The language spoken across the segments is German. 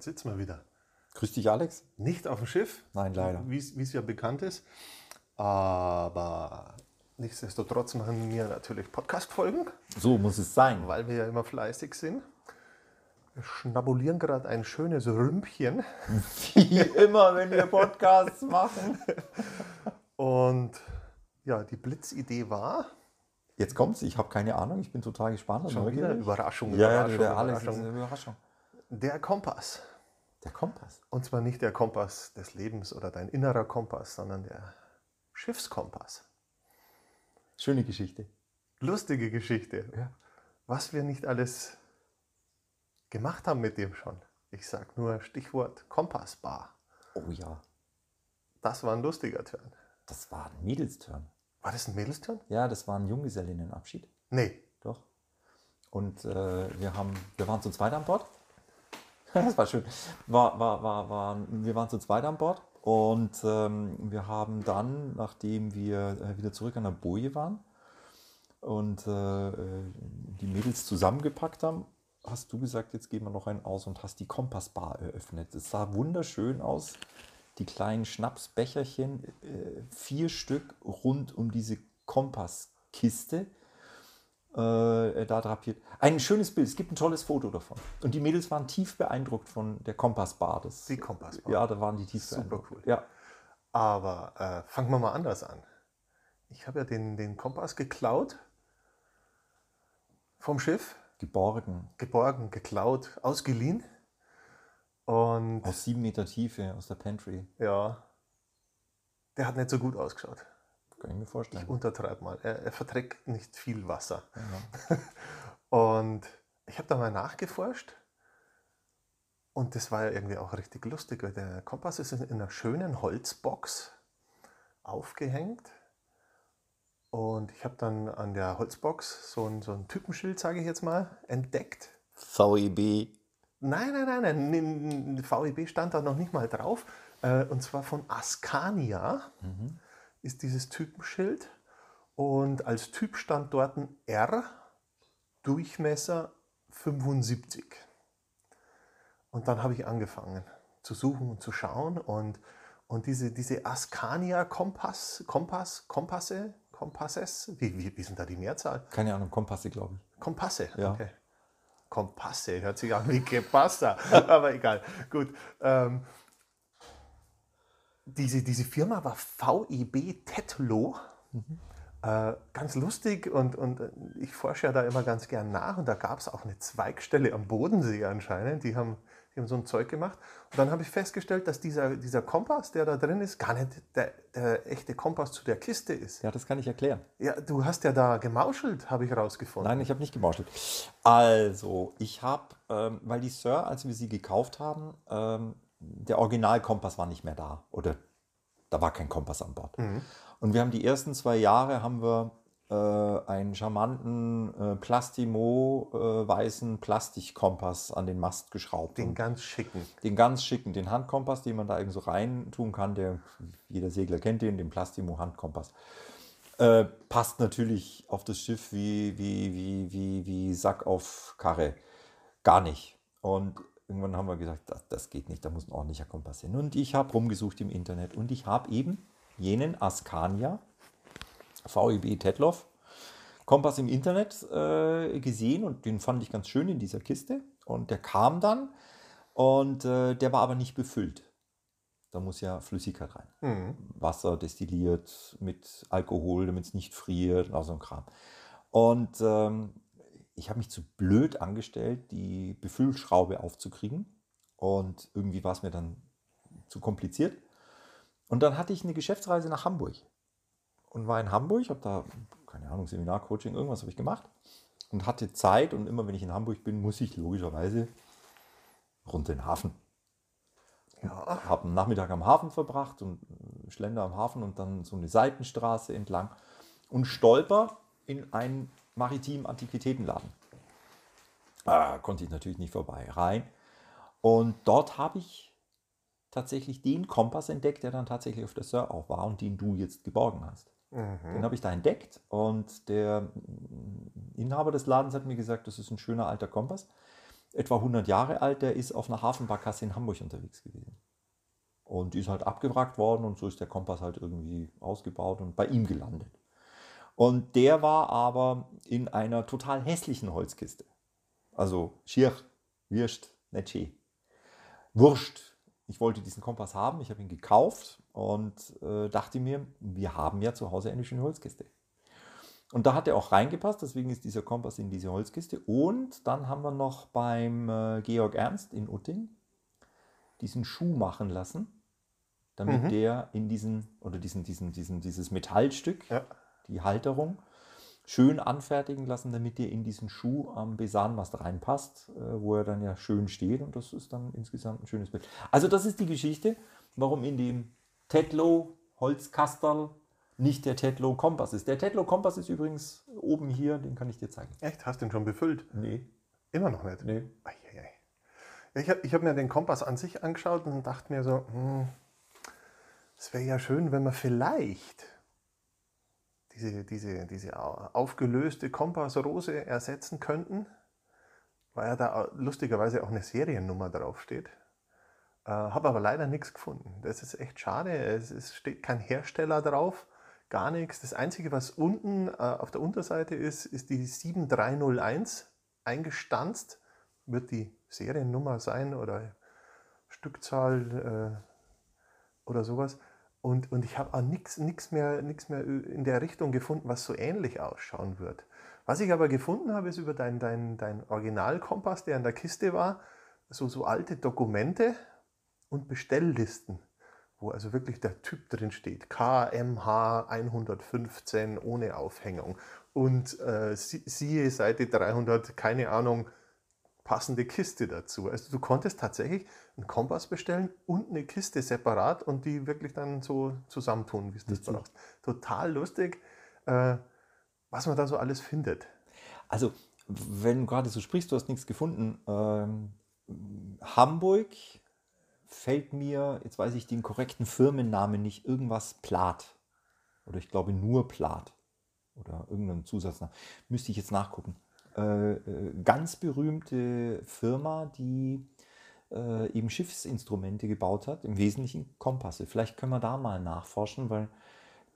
Heute sitzen wir wieder. Grüß dich, Alex. Nicht auf dem Schiff, Nein, leider. wie es ja bekannt ist. Aber nichtsdestotrotz machen wir natürlich Podcast-Folgen, So muss es sein. weil wir ja immer fleißig sind. Wir schnabulieren gerade ein schönes Rümpchen. Wie immer, wenn wir Podcasts machen. Und ja, die Blitzidee war, Jetzt kommt's, ich habe keine Ahnung, ich bin total gespannt. schon wieder Überraschung, Ja, ja, Überraschung, der Alex ist Überraschung. eine Überraschung. der Kompass. Der Kompass. Und zwar nicht der Kompass des Lebens oder dein innerer Kompass, sondern der Schiffskompass. Schöne Geschichte. Lustige Geschichte. Ja. was wir nicht alles gemacht haben mit dem schon. Ich sag nur Stichwort Kompassbar. Oh ja, Das war ein lustiger Turn. das war ein Mädelsturn. War das ein Mädelsturn? Ja, das war ein Junggesellinnenabschied. Nee. Doch. Und äh, wir, haben, wir waren zu zweit an Bord. Das war schön. War, war, war, war, wir waren zu zweit an Bord und ähm, wir haben dann, nachdem wir äh, wieder zurück an der Boje waren und äh, äh, die Mädels zusammengepackt haben, hast du gesagt, jetzt gehen wir noch einen aus und hast die Kompassbar eröffnet. Es sah wunderschön aus. Die kleinen Schnapsbecherchen, äh, vier Stück rund um diese Kompasskiste äh, da drapiert. Ein schönes Bild. Es gibt ein tolles Foto davon. Und die Mädels waren tief beeindruckt von der Kompassbar. Das, Die Kompassbar. Ja, da waren die tief Super beeindruckt. cool. Ja. Aber äh, fangen wir mal anders an. Ich habe ja den, den Kompass geklaut vom Schiff, Geborgen. geborgen, geklaut, ausgeliehen. Und Aus sieben Meter Tiefe, aus der Pantry. ja, der hat nicht so gut ausgeschaut. Kann ich mir vorstellen. Ich untertreibe mal. Er, er verträgt nicht viel Wasser. Ja. Und ich habe da mal nachgeforscht. Und das war ja irgendwie auch richtig lustig, weil der Kompass ist in einer schönen Holzbox aufgehängt. Und ich habe dann an der Holzbox so ein, so ein Typenschild, sage ich jetzt mal, entdeckt. VEB. Nein, nein, nein, nein, VEB stand da noch nicht mal drauf. Äh, Und zwar von Ascania ist dieses Typenschild. Und als Typ stand dort ein R, Durchmesser 75. Und dann habe ich angefangen zu suchen und zu schauen. Und, und diese, diese Ascania Kompass, Kompass, Kompasse, Kompasses, wie, wie, wie sind da die Mehrzahl? Keine Ahnung, Kompasse, glaube ich. Kompasse, Ja. okay. Kompasse, hört sich an wie Gepasta, aber egal. Gut. Ähm, diese, diese Firma war VEB Tetlo. Äh, ganz lustig und, und äh, ich forsche ja da immer ganz gern nach und da gab es auch eine Zweigstelle am Bodensee anscheinend, die haben, die haben so ein Zeug gemacht. Und dann habe ich festgestellt, dass dieser, dieser Kompass, der da drin ist, gar nicht der, der echte Kompass zu der Kiste ist. Ja, das kann ich erklären. Ja, du hast ja da gemauschelt, habe ich rausgefunden. Nein, ich habe nicht gemauschelt. Also, ich habe, ähm, weil die Sir, als wir sie gekauft haben, ähm, der Originalkompass war nicht mehr da. Oder da war kein Kompass an Bord. Und wir haben die ersten zwei Jahre haben wir äh, einen charmanten äh, Plastimo äh, weißen Plastikkompass an den Mast geschraubt. Den ganz schicken. den ganz schicken, den Handkompass, den man da irgend so rein tun kann, der jeder Segler kennt den, den Plastimo Handkompass. Äh, passt natürlich auf das Schiff wie, wie, wie, wie, wie Sack auf Karre. Gar nicht. Und irgendwann haben wir gesagt, das, das geht nicht, da muss ein ordentlicher Kompass hin. Und ich habe rumgesucht im Internet und ich habe eben jenen Ascania VEB Tetloff Kompass im Internet äh, gesehen und den fand ich ganz schön in dieser Kiste. Und der kam dann und äh, der war aber nicht befüllt. Da muss ja Flüssigkeit rein. Mhm. Wasser destilliert mit Alkohol, damit es nicht friert und so ein Kram. Und ähm, ich habe mich zu blöd angestellt, die Befüllschraube aufzukriegen. Und irgendwie war es mir dann zu kompliziert. Und dann hatte ich eine Geschäftsreise nach Hamburg und war in Hamburg, habe da, keine Ahnung, Seminar, Coaching, irgendwas habe ich gemacht und hatte Zeit. Und immer wenn ich in Hamburg bin, muss ich logischerweise runter in den Hafen. Ja. Habe einen Nachmittag am Hafen verbracht und schlender am Hafen und dann so eine Seitenstraße entlang und stolper in einen maritimen Antiquitätenladen. Ah, konnte ich natürlich nicht vorbei. Rein. Und dort habe ich tatsächlich den Kompass entdeckt, der dann tatsächlich auf der Sir auch war und den du jetzt geborgen hast. Den habe ich da entdeckt und der Inhaber des Ladens hat mir gesagt, das ist ein schöner alter Kompass. Etwa 100 Jahre alt, der ist auf einer Hafenbarkasse in Hamburg unterwegs gewesen. Und die ist halt abgewrackt worden und so ist der Kompass halt irgendwie ausgebaut und bei ihm gelandet. Und der war aber in einer total hässlichen Holzkiste. Also schier, Würst, nicht schön. Wurscht. Ich wollte diesen Kompass haben, ich habe ihn gekauft und äh, dachte mir, wir haben ja zu Hause eine schöne Holzkiste. Und da hat er auch reingepasst, deswegen ist dieser Kompass in diese Holzkiste. Und dann haben wir noch beim äh, Georg Ernst in Utting diesen Schuh machen lassen, damit der in diesen, oder diesen, diesen, diesen, dieses Metallstück, Ja. Die Halterung, schön anfertigen lassen, damit der in diesen Schuh am Besanmast reinpasst, äh, wo er dann ja schön steht. Und das ist dann insgesamt ein schönes Bild. Also das ist die Geschichte, warum in dem Tetlow Holzkastel nicht der Tetlow Kompass ist. Der Tetlow Kompass ist übrigens oben hier, den kann ich dir zeigen. Echt? Hast du den schon befüllt? Nee, Immer noch nicht? nee. Eieiei. Ja, Ich habe hab mir den Kompass an sich angeschaut und dachte mir so, hm, es wäre ja schön, wenn wir vielleicht diese, diese, diese au- aufgelöste Kompassrose ersetzen könnten, weil ja da lustigerweise auch eine Seriennummer draufsteht. Äh, habe aber leider nichts gefunden. Das ist echt schade. Es, es steht kein Hersteller drauf, gar nichts. Das Einzige, was unten äh, auf der Unterseite ist, ist die 7301 eingestanzt. Wird die Seriennummer sein oder Stückzahl äh, oder sowas. Und, und ich habe auch nichts mehr, mehr in der Richtung gefunden, was so ähnlich ausschauen wird. Was ich aber gefunden habe, ist über dein, dein, dein Originalkompass, der in der Kiste war, so, so alte Dokumente und Bestelllisten, wo also wirklich der Typ drin steht. KMH 115 ohne Aufhängung. Und äh, sie- siehe Seite 300, keine Ahnung, passende Kiste dazu. Also du konntest tatsächlich einen Kompass bestellen und eine Kiste separat und die wirklich dann so zusammentun, wie du das Witzig. brauchst. Total lustig, äh, was man da so alles findet. Also, wenn du gerade so sprichst, du hast nichts gefunden. Ähm, Hamburg fällt mir, jetzt weiß ich den korrekten Firmennamen nicht, irgendwas Plat. Oder ich glaube nur Plat. Oder irgendeinen Zusatznamen. Müsste ich jetzt nachgucken. Äh, äh, ganz berühmte Firma, die äh, eben Schiffsinstrumente gebaut hat, im Wesentlichen Kompasse. Vielleicht können wir da mal nachforschen, weil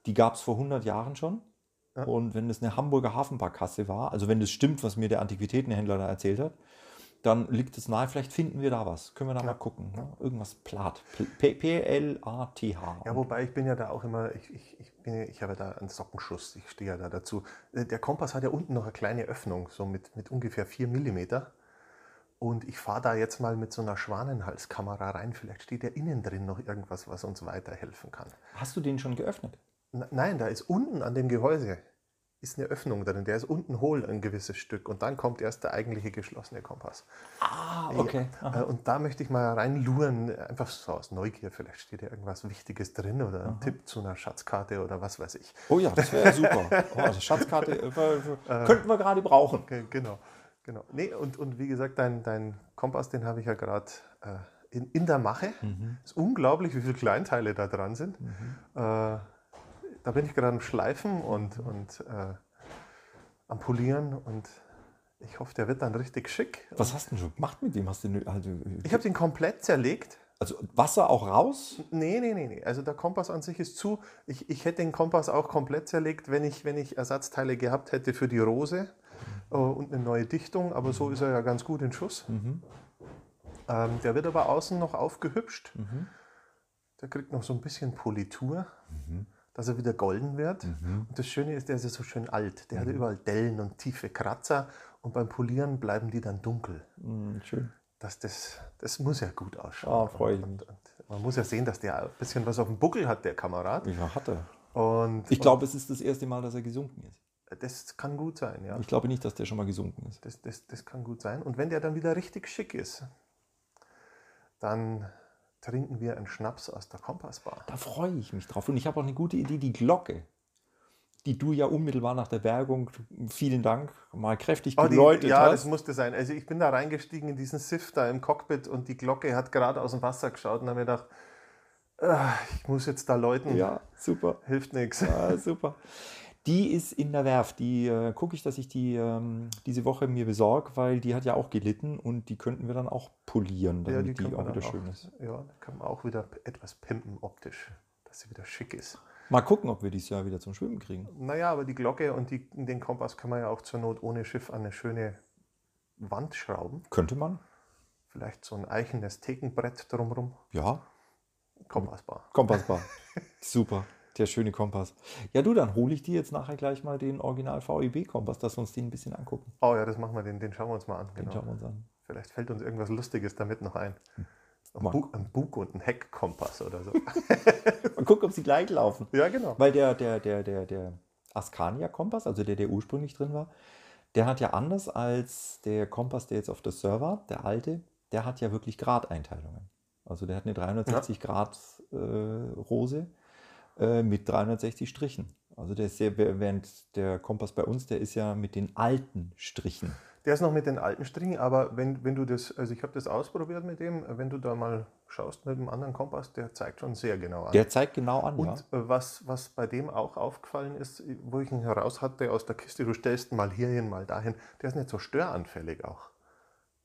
die gab es vor 100 Jahren schon. Und wenn das eine Hamburger Hafenbarkasse war, also wenn das stimmt, was mir der Antiquitätenhändler da erzählt hat, dann liegt es nahe, vielleicht finden wir da was. Können wir da mal gucken. Ne? Irgendwas Plat. P- P-L-A-T-H. Ja, wobei ich bin ja da auch immer, ich, ich, ich, bin, ja- ich habe ja da einen Sockenschuss, ich stehe ja da dazu. Äh, Der Kompass hat ja unten noch eine kleine Öffnung, so mit, mit ungefähr 4 mm. Und ich fahre da jetzt mal mit so einer Schwanenhalskamera rein. Vielleicht steht ja innen drin noch irgendwas, was uns weiterhelfen kann. Hast du den schon geöffnet? N- Nein, da ist unten an dem Gehäuse ist eine Öffnung drin. Der ist unten hohl ein gewisses Stück. Und dann kommt erst der eigentliche geschlossene Kompass. Ah, okay. Äh, Und da möchte ich mal reinluren, einfach so aus Neugier. Vielleicht steht ja irgendwas Wichtiges drin oder ein Tipp zu einer Schatzkarte oder was weiß ich. Oh ja, das wäre super. Oh, also Schatzkarte äh, äh, könnten wir gerade brauchen. Genau. genau. Nee, und, und wie gesagt, dein, dein Kompass, den habe ich ja gerade äh, in, in der Mache. Es ist unglaublich, wie viele Kleinteile da dran sind. Äh, da bin ich gerade am Schleifen und, und äh, am Polieren und ich hoffe, der wird dann richtig schick. Was hast du denn schon gemacht mit dem? Hast du, also, Ich habe den komplett zerlegt. also Wasser auch raus? Nee, nee, nee, nee. Also der Kompass an sich ist zu. Ich, ich hätte den Kompass auch komplett zerlegt, wenn ich, wenn ich Ersatzteile gehabt hätte für die Rose äh, und eine neue Dichtung. Aber so ist er ja ganz gut in Schuss. Ähm, der wird aber außen noch aufgehübscht. Der kriegt noch so ein bisschen Politur, dass er wieder golden wird. Und das Schöne ist, der ist ja so schön alt. Der hat überall Dellen und tiefe Kratzer. Und beim Polieren bleiben die dann dunkel. Hm, schön. Das, das, das muss ja gut ausschauen. Ah, freu ich Und- mich. und man muss ja sehen, dass der ein bisschen was auf dem Buckel hat, der Kamerad. Ja, hat er. Und Ich glaube, es ist das erste Mal, dass er gesunken ist. und das kann gut sein, ja. Ich glaube nicht, dass der schon mal gesunken ist. Das, das, das kann gut sein. Und wenn der dann wieder richtig schick ist, dann trinken wir einen Schnaps aus der Kompassbar. Da freue ich mich drauf. Und ich habe auch eine gute Idee, die Glocke, die du ja unmittelbar nach der Bergung, vielen Dank, mal kräftig Oh, die, geläutet ja, das hast. musste sein. Also ich bin da reingestiegen in diesen Siff da im Cockpit und die Glocke hat gerade aus dem Wasser geschaut und habe mir gedacht, ah, ich muss jetzt da läuten. Ja, super. Hilft nichts. Ja, super. Die ist in der Werft. Die äh, gucke ich, dass ich die ähm, diese Woche mir besorge, weil die hat ja auch gelitten und die könnten wir dann auch polieren, damit die, kann auch wieder dann schön ist. Ja, da kann man auch wieder etwas pimpen optisch, dass sie wieder schick ist. Mal gucken, ob wir dieses Jahr wieder zum Schwimmen kriegen. Naja, aber die Glocke und die, den Kompass kann man ja auch zur Not ohne Schiff an eine schöne Wand schrauben. Könnte man? Vielleicht so ein eichenes Thekenbrett drumrum. Ja, Kompassbar. Kompassbar. Super. Der schöne Kompass. Ja, du, dann hole ich dir jetzt nachher gleich mal den Original VEB-Kompass, dass wir uns den ein bisschen angucken. Oh ja, das machen wir, den, den schauen wir uns mal an. Den Genau. schauen wir uns an. Vielleicht fällt uns irgendwas Lustiges damit noch ein. Ein, Mal Bu ein Bug und ein Heckkompass oder so. Mal gucken, ob sie gleich laufen. ja, genau. Weil der, der, der, der, der Ascania-Kompass, also der, der ursprünglich drin war, der hat ja anders als der Kompass, der jetzt auf der Server, der alte, der hat ja wirklich Gradeinteilungen. Also der hat eine 360 Grad äh, Rose äh, mit 360 Strichen. Also der ist sehr, während der Kompass bei uns, der ist ja mit den alten Strichen. Der ist noch mit den alten Strichen, aber wenn, wenn du das, also ich habe das ausprobiert mit dem, wenn du da mal schaust mit dem anderen Kompass, der zeigt schon sehr genau an. Der zeigt genau an, Und ja. was, was bei dem auch aufgefallen ist, wo ich ihn heraus hatte aus der Kiste, du stellst mal hierhin, mal dahin, der ist nicht so störanfällig auch,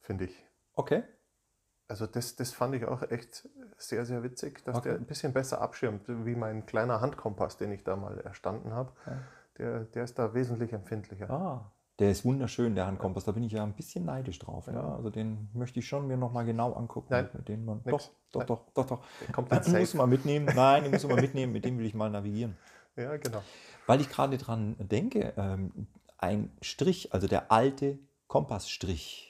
finde ich. Okay. Also das, das fand ich auch echt sehr, sehr witzig, dass Okay. der ein bisschen besser abschirmt, wie mein kleiner Handkompass, den ich da mal erstanden habe. Ja. Der, der ist da wesentlich empfindlicher. Ah, der ist wunderschön, der Handkompass. Da bin ich ja ein bisschen neidisch drauf. Ja. Also den möchte ich schon mir nochmal genau angucken. Nein, mit dem man, nix. doch, doch, Nein. doch, doch, doch. Kommt Den muss man mitnehmen. Nein, den muss man mitnehmen. Mit dem will ich mal navigieren. Ja, genau. Weil ich gerade dran denke, ähm, ein Strich, also der alte Kompassstrich,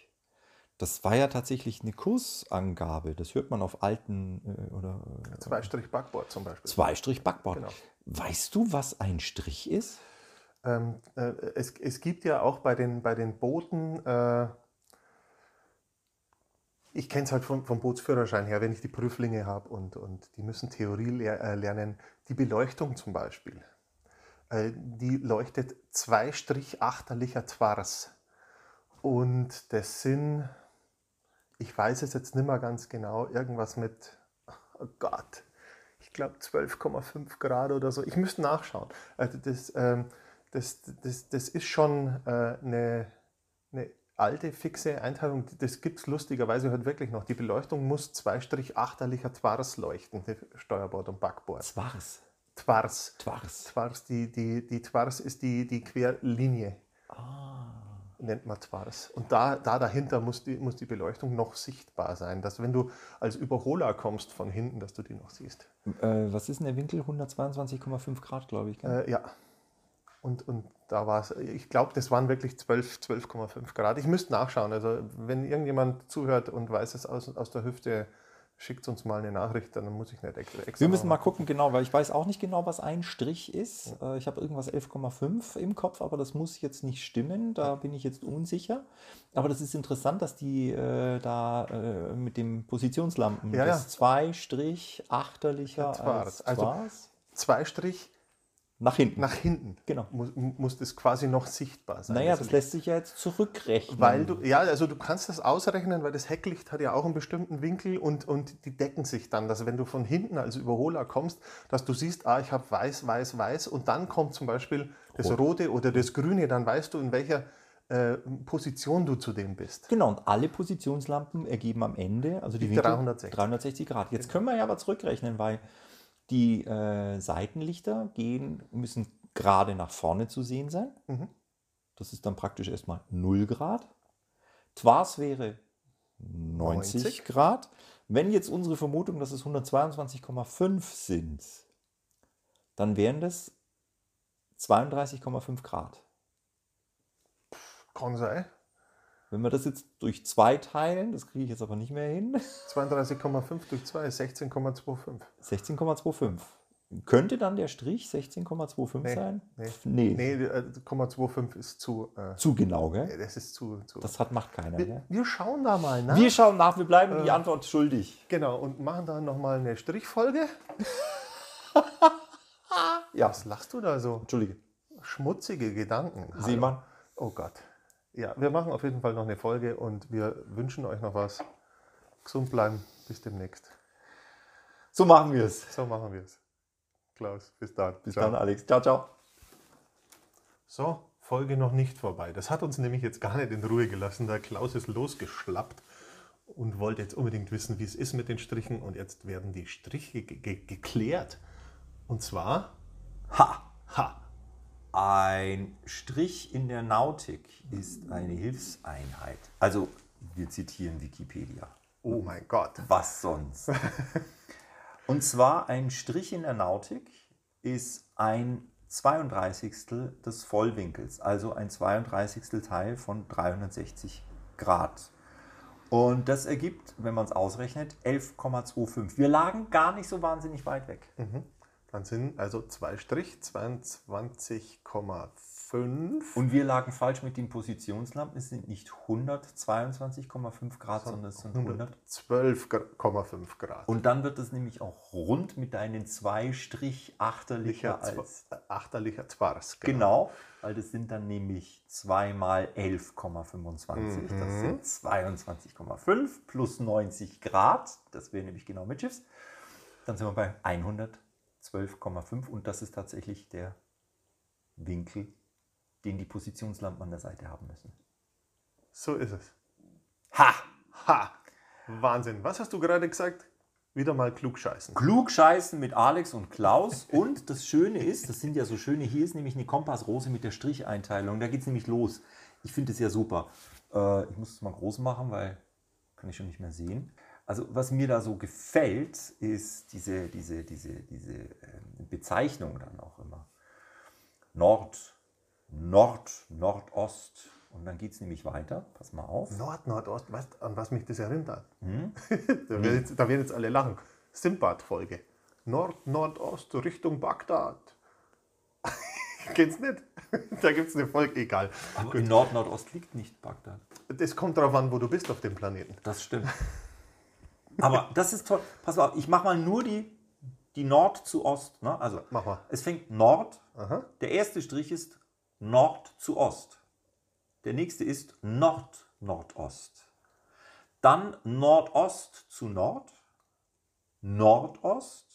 das war ja tatsächlich eine Kursangabe. Das hört man auf alten äh, oder äh, Zwei Strich Backboard zum Beispiel. Zweistrich Backbord. Genau. Weißt du, was ein Strich ist? Ähm, äh, es, es gibt ja auch bei den, bei den Booten, äh, ich kenne es halt vom, vom Bootsführerschein her, wenn ich die Prüflinge habe und, und die müssen Theorie lehr, äh, lernen, die Beleuchtung zum Beispiel, die leuchtet zwei Strich achterlicher Twars. Und das sind, ich weiß es jetzt nicht mehr ganz genau, irgendwas mit, oh Gott, ich glaube 12,5 Grad oder so. Ich müsste nachschauen. Also das, ähm, das, das, das ist schon äh, eine, eine alte, fixe Einteilung. Das gibt es lustigerweise heute wirklich noch. Die Beleuchtung muss zwei Strich achterlicher Twars leuchten, Steuerbord und Backbord. Zwars. Twars. Twars. Twars, die, die, die Twars ist die, die Querlinie. Nennt man Twars. Und da, da dahinter muss die, muss die Beleuchtung noch sichtbar sein, dass wenn du als Überholer kommst von hinten, dass du die noch siehst. Äh, was ist denn der Winkel? 122,5 Grad, glaube ich. Äh, ja. Und, und da war es, ich glaube, das waren wirklich 12, 12,5 Grad. Ich müsste nachschauen. Also, wenn irgendjemand zuhört und weiß es aus, aus der Hüfte, schickt uns mal eine Nachricht, dann muss ich nicht extra. extra Wir müssen mal gucken, genau, weil ich weiß auch nicht genau, was ein Strich ist. Äh, Ich habe irgendwas 11,5 im Kopf, aber das muss jetzt nicht stimmen. Da bin ich jetzt unsicher. Aber das ist interessant, dass die äh, da äh, mit dem Positionslampen Ja, das ja. zwei Strich achterlicher Twars. als Also- Zwei Strich nach hinten. nach hinten. Genau. Muss, muss das quasi noch sichtbar sein. naja, Also das lässt sich ja jetzt zurückrechnen. Weil du, ja, also du kannst das ausrechnen, weil das Hecklicht hat ja auch einen bestimmten Winkel und, und die decken sich dann, dass wenn du von hinten als Überholer kommst, dass du siehst, ah, ich habe weiß, weiß, weiß und dann kommt zum Beispiel das Rote oder das Grüne, dann weißt du, in welcher äh, Position du zu dem bist. Genau, und alle Positionslampen ergeben am Ende, also die, Die Winkel, 360. 360 Grad. Jetzt können wir ja aber zurückrechnen, weil die äh, Seitenlichter gehen, müssen gerade nach vorne zu sehen sein. Mhm. Das ist dann praktisch erstmal 0 Grad. Twars wäre 90, 90. Grad. Wenn jetzt unsere Vermutung, dass es 122,5 sind, dann wären das 32,5 Grad. Kann sein. Wenn wir das jetzt durch zwei teilen, das kriege ich jetzt aber nicht mehr hin, 32,5 durch 2 ist 16,25. 16,25. könnte dann der Strich 16,25 Nee, sein? nee. Nee, Nee, äh, 0,25 ist zu. Äh, zu genau, gell? das ist zu. zu. Das hat, macht keiner. wir, Gell? wir schauen da mal nach. Wir schauen nach, wir bleiben die Antwort schuldig. genau, und machen da nochmal eine Strichfolge. Ja, Was lachst du da so? Entschuldige. Schmutzige Gedanken. Hallo. Seemann. Oh Gott. Ja, wir machen auf jeden Fall noch eine Folge und wir wünschen euch noch was. Gesund bleiben. Bis demnächst. So machen wir es. So machen wir es. Klaus, bis dann. Bis Ciao. dann, Alex. Ciao, ciao. So, Folge noch nicht vorbei. Das hat uns nämlich jetzt gar nicht in Ruhe gelassen. Der Klaus ist losgeschlappt und wollte jetzt unbedingt wissen, wie es ist mit den Strichen. Und jetzt werden die Striche ge ge geklärt. Und zwar, Ha! ha, Ein Strich in der Nautik ist eine Hilfseinheit. Also, wir zitieren Wikipedia. oh mein Gott. Was sonst? Und zwar ein Strich in der Nautik ist ein 32. des Vollwinkels, also ein 32. Teil von 360 Grad. Und das ergibt, wenn man es ausrechnet, 11,25. Wir lagen gar nicht so wahnsinnig weit weg. Dann sind also zwei Strich 22,5. Und wir lagen falsch mit den Positionslampen. Es sind nicht 122,5 Grad, sondern es sind 100. 12,5 Grad. Und dann wird es nämlich auch rund mit deinen zwei Strich achterlicher Licher als Zwa- Achterlicher Zwars. Genau, weil das sind dann nämlich 2 mal 11,25. Das sind 22,5 plus 90 Grad. Das wäre nämlich genau mit Schiffs. Dann sind wir bei 112,5 und das ist tatsächlich der Winkel, den die Positionslampen an der Seite haben müssen. So ist es. Ha! Ha! Wahnsinn. Was hast du gerade gesagt? Wieder mal klug scheißen. Klug scheißen mit Alex und Klaus. Und das Schöne ist, das sind ja so schöne, hier ist nämlich eine Kompassrose mit der Stricheinteilung. Da geht es nämlich los. Ich finde es ja super. Äh, ich muss es mal groß machen, weil kann ich schon nicht mehr sehen. Also was mir da so gefällt, ist diese, diese, diese, diese ähm, Bezeichnung dann auch immer. Nord, Nord, Nordost. Und dann geht es nämlich weiter. Pass mal auf. Nord, Nordost, weißt an was mich das erinnert? Hm? da, werden jetzt, da werden jetzt alle lachen. Simbad-Folge. Nord, Nordost, Richtung Bagdad. Du nicht? da gibt es eine Folge, egal. Aber in Nord-Nordost liegt nicht Bagdad. Das kommt darauf an, wo du bist auf dem Planeten. Das stimmt. Aber das ist toll. Pass mal auf, ich mache mal nur die, die Nord zu Ost. Ne? Also Mach mal. es fängt Nord. Aha. Der erste Strich ist Nord zu Ost. Der nächste ist Nord-Nordost. Dann Nordost zu Nord. Nordost.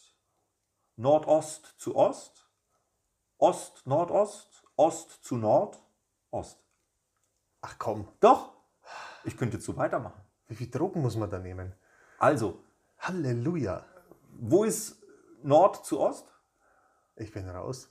Nordost zu Ost. Ost, Nordost. Ost zu Nord. Ost. Ach komm, Doch, ich könnte so weitermachen. wie viel Drogen muss man da nehmen? Also, Halleluja. Wo ist Nord zu Ost? Ich bin raus.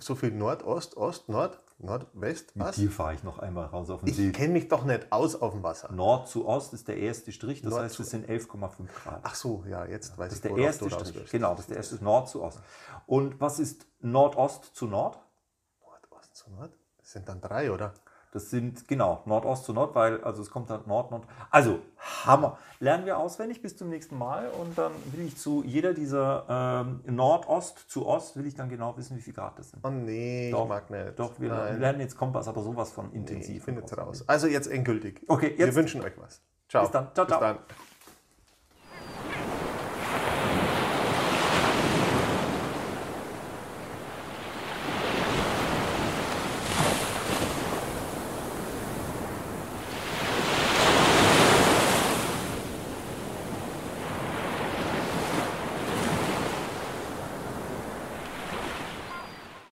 So viel Nordost, Ost, Nord, Nordwest, was? Hier fahre ich noch einmal raus auf den Ich See. kenne mich doch nicht aus auf dem Wasser. Nord zu Ost ist der erste Strich, das Nord heißt, es sind 11,5 Grad. Ach so, ja, jetzt weiß das ist ich, der worauf erste du raus Strich. Genau, das ist der erste Nord zu Ost. Und was ist Nordost zu Nord? Nordost zu Nord? Das sind dann drei, oder? Das sind, genau, Nordost zu Nord, weil, also es kommt dann Nord, Nord. Also, Hammer. Lernen wir auswendig bis zum nächsten Mal und dann will ich zu jeder dieser ähm, Nordost zu Ost, will ich dann genau wissen, wie viel Grad das sind. Oh nee, Doch, ich mag nicht. Doch, wir Nein, lernen jetzt Kompass, aber sowas von nee, intensiv. ich bin und jetzt auswendig. raus. Also jetzt endgültig. Okay, Wir jetzt. wünschen euch was. Ciao. Bis dann. Ciao, Bis ciao. dann.